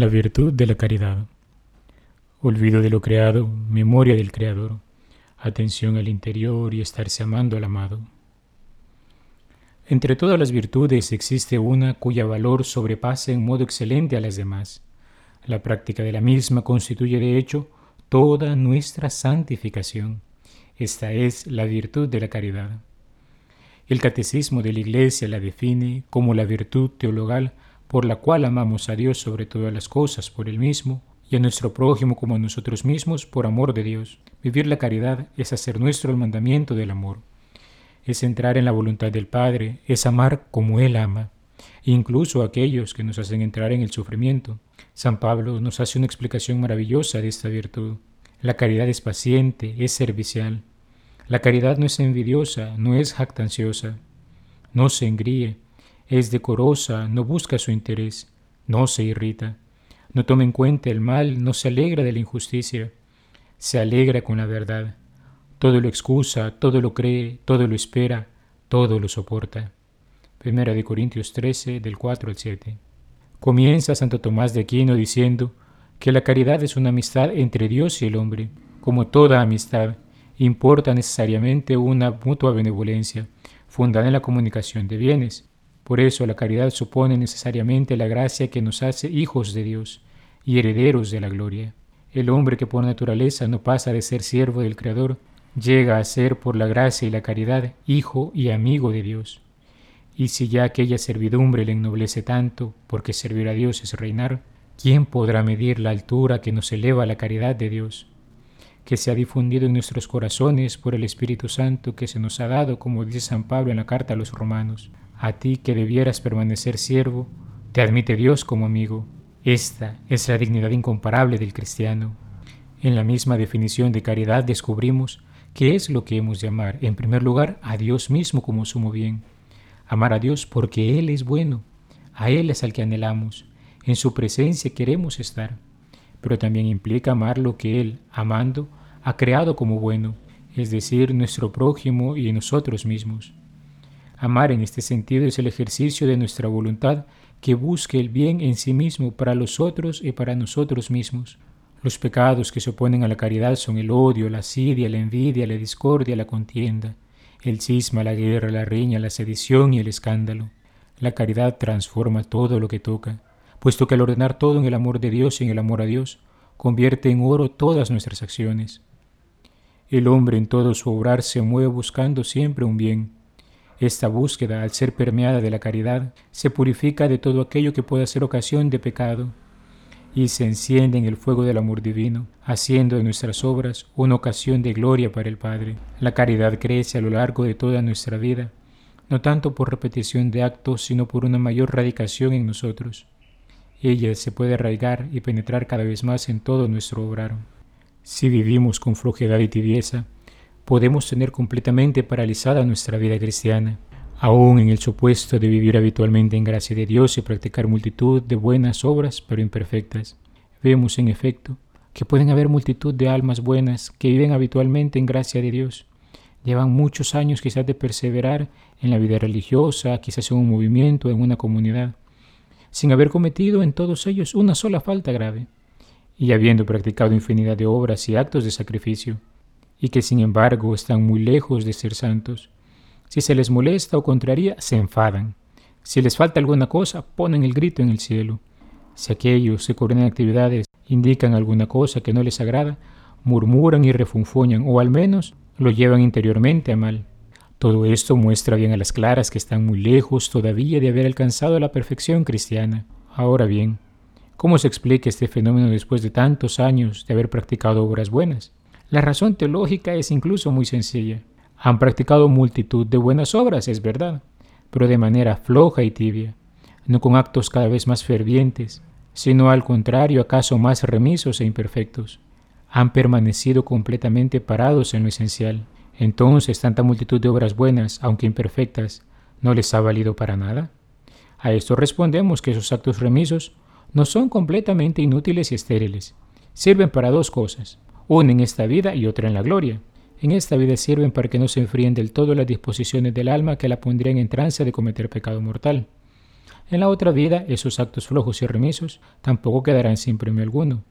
La virtud de la caridad. Olvido de lo creado, memoria del Creador, atención al interior y estarse amando al amado. Entre todas las virtudes existe una cuya valor sobrepasa en modo excelente a las demás. La práctica de la misma constituye de hecho toda nuestra santificación. Esta es la virtud de la caridad. El catecismo de la Iglesia la define como la virtud teologal por la cual amamos a Dios sobre todas las cosas por Él mismo y a nuestro prójimo como a nosotros mismos por amor de Dios. Vivir la caridad es hacer nuestro el mandamiento del amor. Es entrar en la voluntad del Padre, es amar como Él ama, incluso aquellos que nos hacen entrar en el sufrimiento. San Pablo nos hace una explicación maravillosa de esta virtud. La caridad es paciente, es servicial. La caridad no es envidiosa, no es jactanciosa, no se engríe, es decorosa, no busca su interés, no se irrita, no toma en cuenta el mal, no se alegra de la injusticia, se alegra con la verdad. Todo lo excusa, todo lo cree, todo lo espera, todo lo soporta. Primera de Corintios 13, del 4 al 7. Comienza Santo Tomás de Aquino diciendo que la caridad es una amistad entre Dios y el hombre. Como toda amistad, importa necesariamente una mutua benevolencia, fundada en la comunicación de bienes. Por eso la caridad supone necesariamente la gracia que nos hace hijos de Dios y herederos de la gloria. El hombre que por naturaleza no pasa de ser siervo del Creador, llega a ser por la gracia y la caridad hijo y amigo de Dios. Y si ya aquella servidumbre le ennoblece tanto, porque servir a Dios es reinar, ¿quién podrá medir la altura que nos eleva la caridad de Dios? Que se ha difundido en nuestros corazones por el Espíritu Santo que se nos ha dado, como dice San Pablo en la carta a los romanos. A ti que debieras permanecer siervo, te admite Dios como amigo. Esta es la dignidad incomparable del cristiano. En la misma definición de caridad descubrimos qué es lo que hemos de amar. En primer lugar, a Dios mismo como sumo bien. Amar a Dios porque Él es bueno. A Él es al que anhelamos. En su presencia queremos estar. Pero también implica amar lo que Él, amando, ha creado como bueno, es decir, nuestro prójimo y nosotros mismos. Amar en este sentido es el ejercicio de nuestra voluntad que busque el bien en sí mismo para los otros y para nosotros mismos. Los pecados que se oponen a la caridad son el odio, la asidia, la envidia, la discordia, la contienda, el cisma, la guerra, la riña, la sedición y el escándalo. La caridad transforma todo lo que toca, puesto que al ordenar todo en el amor de Dios y en el amor a Dios, convierte en oro todas nuestras acciones. El hombre en todo su obrar se mueve buscando siempre un bien, esta búsqueda, al ser permeada de la caridad, se purifica de todo aquello que pueda ser ocasión de pecado y se enciende en el fuego del amor divino, haciendo de nuestras obras una ocasión de gloria para el Padre. La caridad crece a lo largo de toda nuestra vida, no tanto por repetición de actos, sino por una mayor radicación en nosotros. Ella se puede arraigar y penetrar cada vez más en todo nuestro obrar. Si vivimos con flojedad y tibieza, podemos tener completamente paralizada nuestra vida cristiana, aún en el supuesto de vivir habitualmente en gracia de Dios y practicar multitud de buenas obras, pero imperfectas. Vemos, en efecto, que pueden haber multitud de almas buenas que viven habitualmente en gracia de Dios. Llevan muchos años quizás de perseverar en la vida religiosa, quizás en un movimiento, en una comunidad, sin haber cometido en todos ellos una sola falta grave, y habiendo practicado infinidad de obras y actos de sacrificio y que sin embargo están muy lejos de ser santos. Si se les molesta o contraría, se enfadan. Si les falta alguna cosa, ponen el grito en el cielo. Si aquellos que coordinan actividades indican alguna cosa que no les agrada, murmuran y refunfuñan, o al menos lo llevan interiormente a mal. Todo esto muestra bien a las claras que están muy lejos todavía de haber alcanzado la perfección cristiana. Ahora bien, ¿cómo se explica este fenómeno después de tantos años de haber practicado obras buenas? La razón teológica es incluso muy sencilla. Han practicado multitud de buenas obras, es verdad, pero de manera floja y tibia, no con actos cada vez más fervientes, sino al contrario, acaso más remisos e imperfectos. Han permanecido completamente parados en lo esencial. Entonces, tanta multitud de obras buenas, aunque imperfectas, ¿no les ha valido para nada? A esto respondemos que esos actos remisos no son completamente inútiles y estériles. Sirven para dos cosas una en esta vida y otra en la gloria. En esta vida sirven para que no se enfríen del todo las disposiciones del alma que la pondrían en trance de cometer pecado mortal. En la otra vida, esos actos flojos y remisos tampoco quedarán sin premio alguno.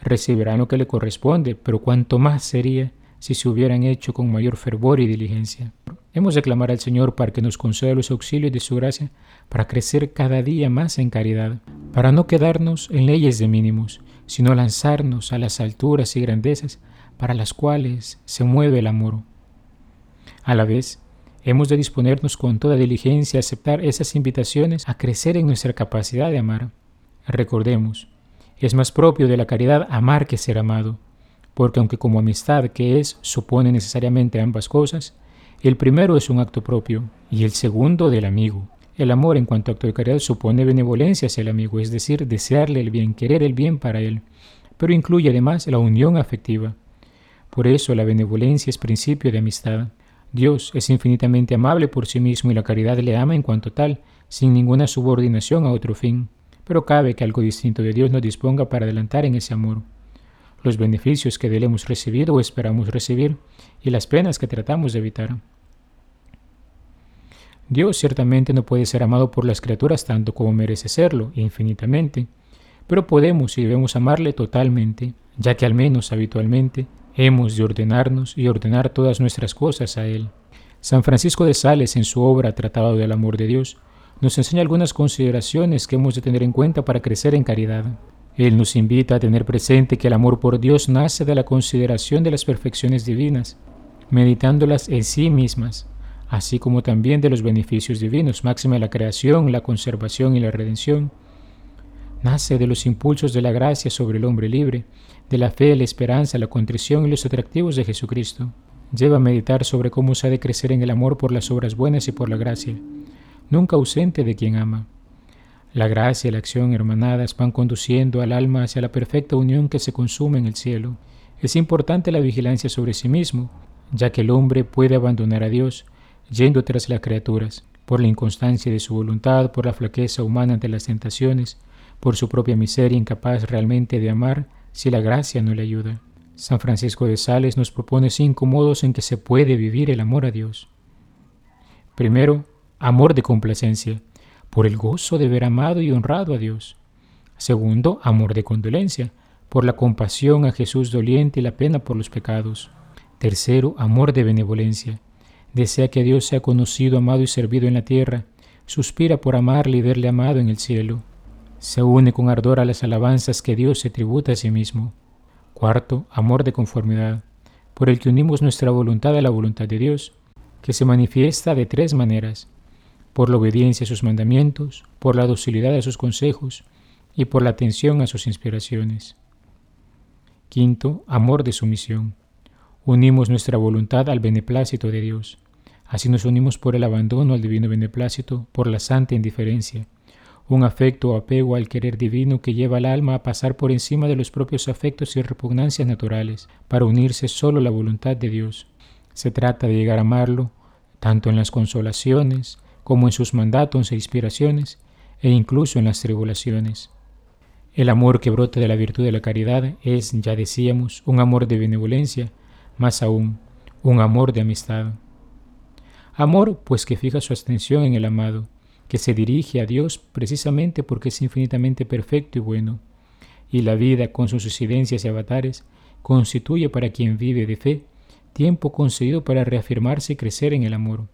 Recibirán lo que le corresponde, pero cuanto más sería si se hubieran hecho con mayor fervor y diligencia. Hemos de clamar al Señor para que nos conceda los auxilios de su gracia para crecer cada día más en caridad, para no quedarnos en leyes de mínimos, sino lanzarnos a las alturas y grandezas para las cuales se mueve el amor. A la vez, hemos de disponernos con toda diligencia a aceptar esas invitaciones a crecer en nuestra capacidad de amar. Recordemos, es más propio de la caridad amar que ser amado, porque aunque como amistad que es supone necesariamente ambas cosas, el primero es un acto propio y el segundo del amigo. El amor en cuanto a acto de caridad supone benevolencia hacia el amigo, es decir, desearle el bien, querer el bien para él, pero incluye además la unión afectiva. Por eso la benevolencia es principio de amistad. Dios es infinitamente amable por sí mismo y la caridad le ama en cuanto tal, sin ninguna subordinación a otro fin. Pero cabe que algo distinto de Dios nos disponga para adelantar en ese amor. Los beneficios que de él hemos recibido o esperamos recibir y las penas que tratamos de evitar. Dios ciertamente no puede ser amado por las criaturas tanto como merece serlo, infinitamente, pero podemos y debemos amarle totalmente, ya que al menos habitualmente hemos de ordenarnos y ordenar todas nuestras cosas a Él. San Francisco de Sales, en su obra Tratado del Amor de Dios, nos enseña algunas consideraciones que hemos de tener en cuenta para crecer en caridad. Él nos invita a tener presente que el amor por Dios nace de la consideración de las perfecciones divinas, meditándolas en sí mismas, así como también de los beneficios divinos, máxima la creación, la conservación y la redención. Nace de los impulsos de la gracia sobre el hombre libre, de la fe, la esperanza, la contrición y los atractivos de Jesucristo. Lleva a meditar sobre cómo se ha de crecer en el amor por las obras buenas y por la gracia, nunca ausente de quien ama. La gracia y la acción hermanadas van conduciendo al alma hacia la perfecta unión que se consume en el cielo. Es importante la vigilancia sobre sí mismo, ya que el hombre puede abandonar a Dios, yendo tras las criaturas, por la inconstancia de su voluntad, por la flaqueza humana ante las tentaciones, por su propia miseria incapaz realmente de amar si la gracia no le ayuda. San Francisco de Sales nos propone cinco modos en que se puede vivir el amor a Dios. Primero, amor de complacencia, por el gozo de ver amado y honrado a Dios. Segundo, amor de condolencia, por la compasión a Jesús doliente y la pena por los pecados. Tercero, amor de benevolencia, desea que Dios sea conocido, amado y servido en la tierra, suspira por amarle y verle amado en el cielo. Se une con ardor a las alabanzas que Dios se tributa a sí mismo. Cuarto, amor de conformidad, por el que unimos nuestra voluntad a la voluntad de Dios, que se manifiesta de tres maneras, por la obediencia a sus mandamientos, por la docilidad a sus consejos y por la atención a sus inspiraciones. Quinto, amor de sumisión, Unimos nuestra voluntad al beneplácito de Dios. Así nos unimos por el abandono al divino beneplácito, por la santa indiferencia, un afecto o apego al querer divino que lleva al alma a pasar por encima de los propios afectos y repugnancias naturales, para unirse solo a la voluntad de Dios. Se trata de llegar a amarlo, tanto en las consolaciones, como en sus mandatos e inspiraciones, e incluso en las tribulaciones. El amor que brota de la virtud de la caridad es, ya decíamos, un amor de benevolencia, más aún, un amor de amistad. Amor, pues que fija su atención en el amado, que se dirige a Dios precisamente porque es infinitamente perfecto y bueno, y la vida con sus incidencias y avatares constituye para quien vive de fe tiempo concedido para reafirmarse y crecer en el amor.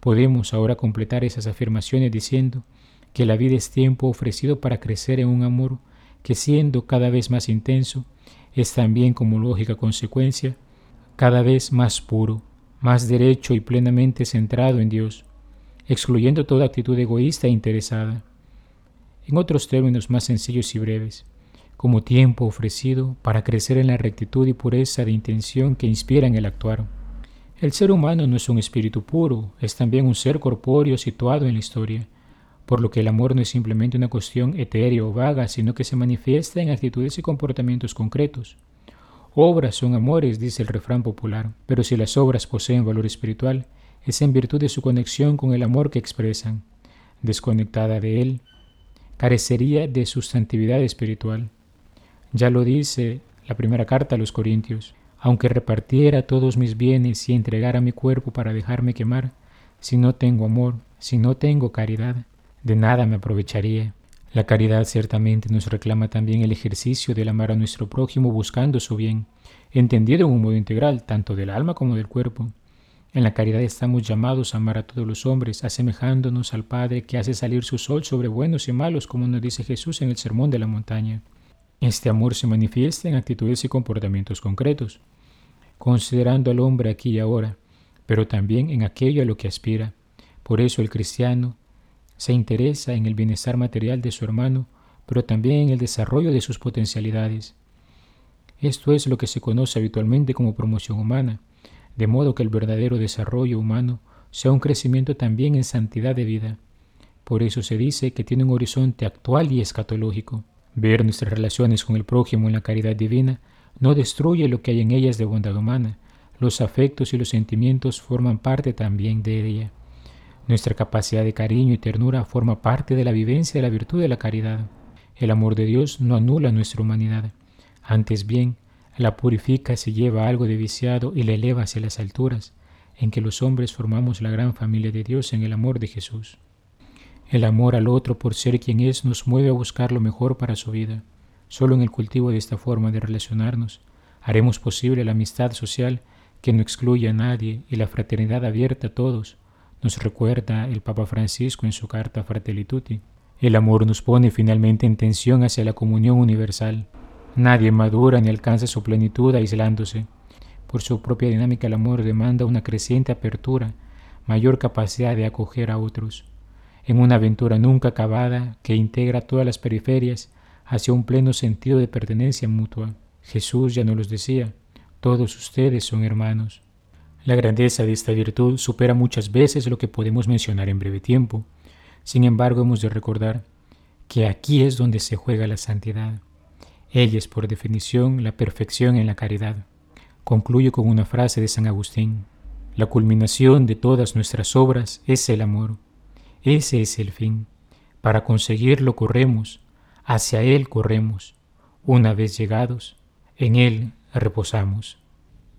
Podemos ahora completar esas afirmaciones diciendo que la vida es tiempo ofrecido para crecer en un amor que siendo cada vez más intenso, es también como lógica consecuencia cada vez más puro, más derecho y plenamente centrado en Dios, excluyendo toda actitud egoísta e interesada. En otros términos más sencillos y breves, como tiempo ofrecido para crecer en la rectitud y pureza de intención que inspiran el actuar. El ser humano no es un espíritu puro, es también un ser corpóreo situado en la historia, por lo que el amor no es simplemente una cuestión etérea o vaga, sino que se manifiesta en actitudes y comportamientos concretos. Obras son amores, dice el refrán popular, pero si las obras poseen valor espiritual, es en virtud de su conexión con el amor que expresan. Desconectada de él, carecería de sustantividad espiritual. Ya lo dice la primera carta a los Corintios, aunque repartiera todos mis bienes y entregara mi cuerpo para dejarme quemar, si no tengo amor, si no tengo caridad, de nada me aprovecharía. La caridad ciertamente nos reclama también el ejercicio del amar a nuestro prójimo buscando su bien, entendido en un modo integral, tanto del alma como del cuerpo. En la caridad estamos llamados a amar a todos los hombres, asemejándonos al Padre que hace salir su sol sobre buenos y malos, como nos dice Jesús en el Sermón de la Montaña. Este amor se manifiesta en actitudes y comportamientos concretos, considerando al hombre aquí y ahora, pero también en aquello a lo que aspira. Por eso el cristiano se interesa en el bienestar material de su hermano, pero también en el desarrollo de sus potencialidades. Esto es lo que se conoce habitualmente como promoción humana, de modo que el verdadero desarrollo humano sea un crecimiento también en santidad de vida. Por eso se dice que tiene un horizonte actual y escatológico. Ver nuestras relaciones con el prójimo en la caridad divina no destruye lo que hay en ellas de bondad humana. Los afectos y los sentimientos forman parte también de ella. Nuestra capacidad de cariño y ternura forma parte de la vivencia de la virtud de la caridad. El amor de Dios no anula nuestra humanidad. Antes bien, la purifica si lleva algo de viciado y la eleva hacia las alturas, en que los hombres formamos la gran familia de Dios en el amor de Jesús. El amor al otro por ser quien es nos mueve a buscar lo mejor para su vida. Solo en el cultivo de esta forma de relacionarnos haremos posible la amistad social que no excluye a nadie y la fraternidad abierta a todos, nos recuerda el Papa Francisco en su carta Fratelli Tutti. El amor nos pone finalmente en tensión hacia la comunión universal. Nadie madura ni alcanza su plenitud aislándose. Por su propia dinámica el amor demanda una creciente apertura, mayor capacidad de acoger a otros. En una aventura nunca acabada que integra todas las periferias hacia un pleno sentido de pertenencia mutua. Jesús ya nos los decía, todos ustedes son hermanos. La grandeza de esta virtud supera muchas veces lo que podemos mencionar en breve tiempo. Sin embargo, hemos de recordar que aquí es donde se juega la santidad. Ella es por definición la perfección en la caridad. Concluyo con una frase de San Agustín. La culminación de todas nuestras obras es el amor. Ese es el fin. Para conseguirlo corremos, hacia Él corremos. Una vez llegados, en Él reposamos.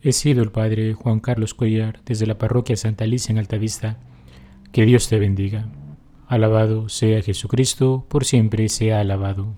He sido el Padre Juan Carlos Cuellar desde la parroquia Santa Alicia en Altavista. Que Dios te bendiga. Alabado sea Jesucristo, por siempre sea alabado.